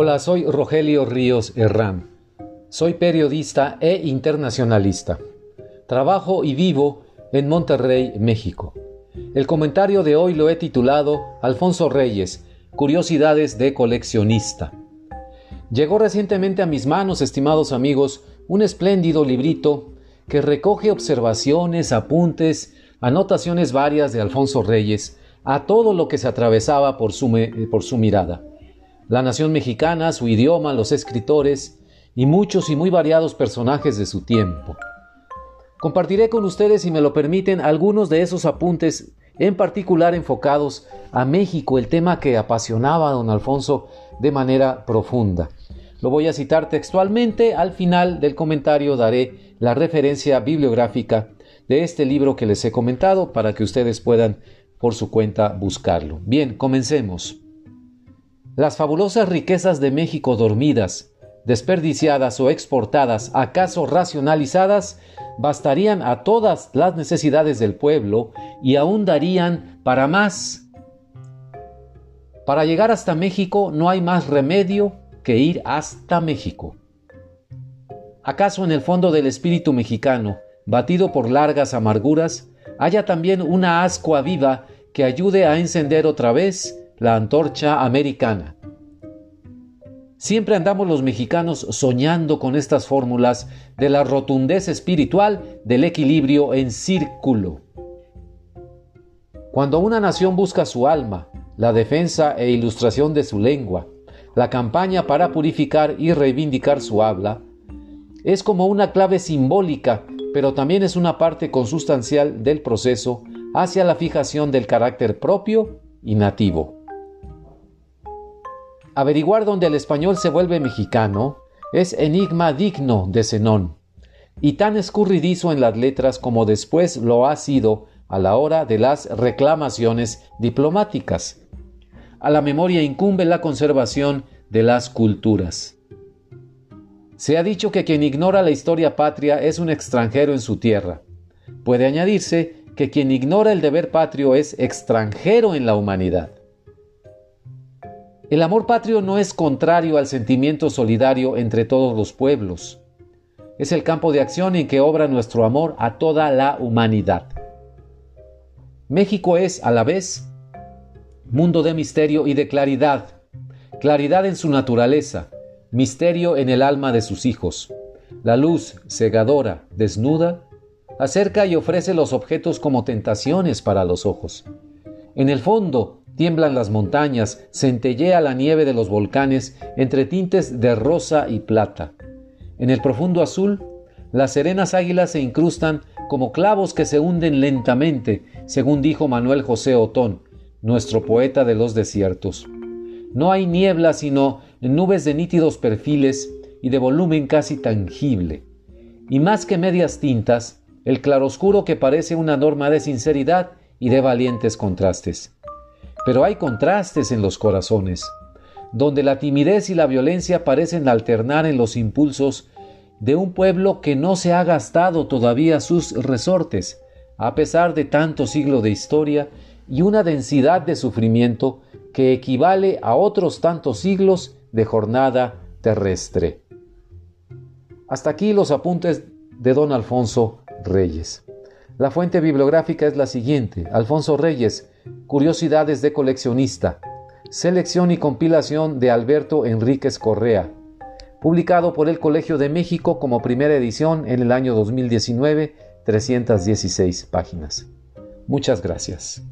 Hola, soy Rogelio Ríos Herrán. Soy periodista e internacionalista. Trabajo y vivo en Monterrey, México. El comentario de hoy lo he titulado Alfonso Reyes, Curiosidades de coleccionista. Llegó recientemente a mis manos, estimados amigos, un espléndido librito que recoge observaciones, apuntes, anotaciones varias de Alfonso Reyes a todo lo que se atravesaba por su, por su mirada la nación mexicana, su idioma, los escritores y muchos y muy variados personajes de su tiempo. Compartiré con ustedes, si me lo permiten, algunos de esos apuntes, en particular enfocados a México, el tema que apasionaba a don Alfonso de manera profunda. Lo voy a citar textualmente, al final del comentario daré la referencia bibliográfica de este libro que les he comentado para que ustedes puedan por su cuenta buscarlo. Bien, comencemos. Las fabulosas riquezas de México dormidas, desperdiciadas o exportadas, acaso racionalizadas, bastarían a todas las necesidades del pueblo y aún darían para más. Para llegar hasta México no hay más remedio que ir hasta México. ¿Acaso en el fondo del espíritu mexicano, batido por largas amarguras, haya también una ascua viva que ayude a encender otra vez la antorcha americana. Siempre andamos los mexicanos soñando con estas fórmulas de la rotundez espiritual del equilibrio en círculo. Cuando una nación busca su alma, la defensa e ilustración de su lengua, la campaña para purificar y reivindicar su habla, es como una clave simbólica, pero también es una parte consustancial del proceso hacia la fijación del carácter propio y nativo. Averiguar dónde el español se vuelve mexicano es enigma digno de Zenón, y tan escurridizo en las letras como después lo ha sido a la hora de las reclamaciones diplomáticas. A la memoria incumbe la conservación de las culturas. Se ha dicho que quien ignora la historia patria es un extranjero en su tierra. Puede añadirse que quien ignora el deber patrio es extranjero en la humanidad. El amor patrio no es contrario al sentimiento solidario entre todos los pueblos. Es el campo de acción en que obra nuestro amor a toda la humanidad. México es, a la vez, mundo de misterio y de claridad, claridad en su naturaleza, misterio en el alma de sus hijos. La luz, cegadora, desnuda, acerca y ofrece los objetos como tentaciones para los ojos. En el fondo, Tiemblan las montañas, centellea la nieve de los volcanes entre tintes de rosa y plata. En el profundo azul, las serenas águilas se incrustan como clavos que se hunden lentamente, según dijo Manuel José Otón, nuestro poeta de los desiertos. No hay niebla sino nubes de nítidos perfiles y de volumen casi tangible. Y más que medias tintas, el claroscuro que parece una norma de sinceridad y de valientes contrastes. Pero hay contrastes en los corazones, donde la timidez y la violencia parecen alternar en los impulsos de un pueblo que no se ha gastado todavía sus resortes, a pesar de tanto siglo de historia y una densidad de sufrimiento que equivale a otros tantos siglos de jornada terrestre. Hasta aquí los apuntes de don Alfonso Reyes. La fuente bibliográfica es la siguiente. Alfonso Reyes, Curiosidades de coleccionista. Selección y compilación de Alberto Enríquez Correa. Publicado por el Colegio de México como primera edición en el año 2019, 316 páginas. Muchas gracias.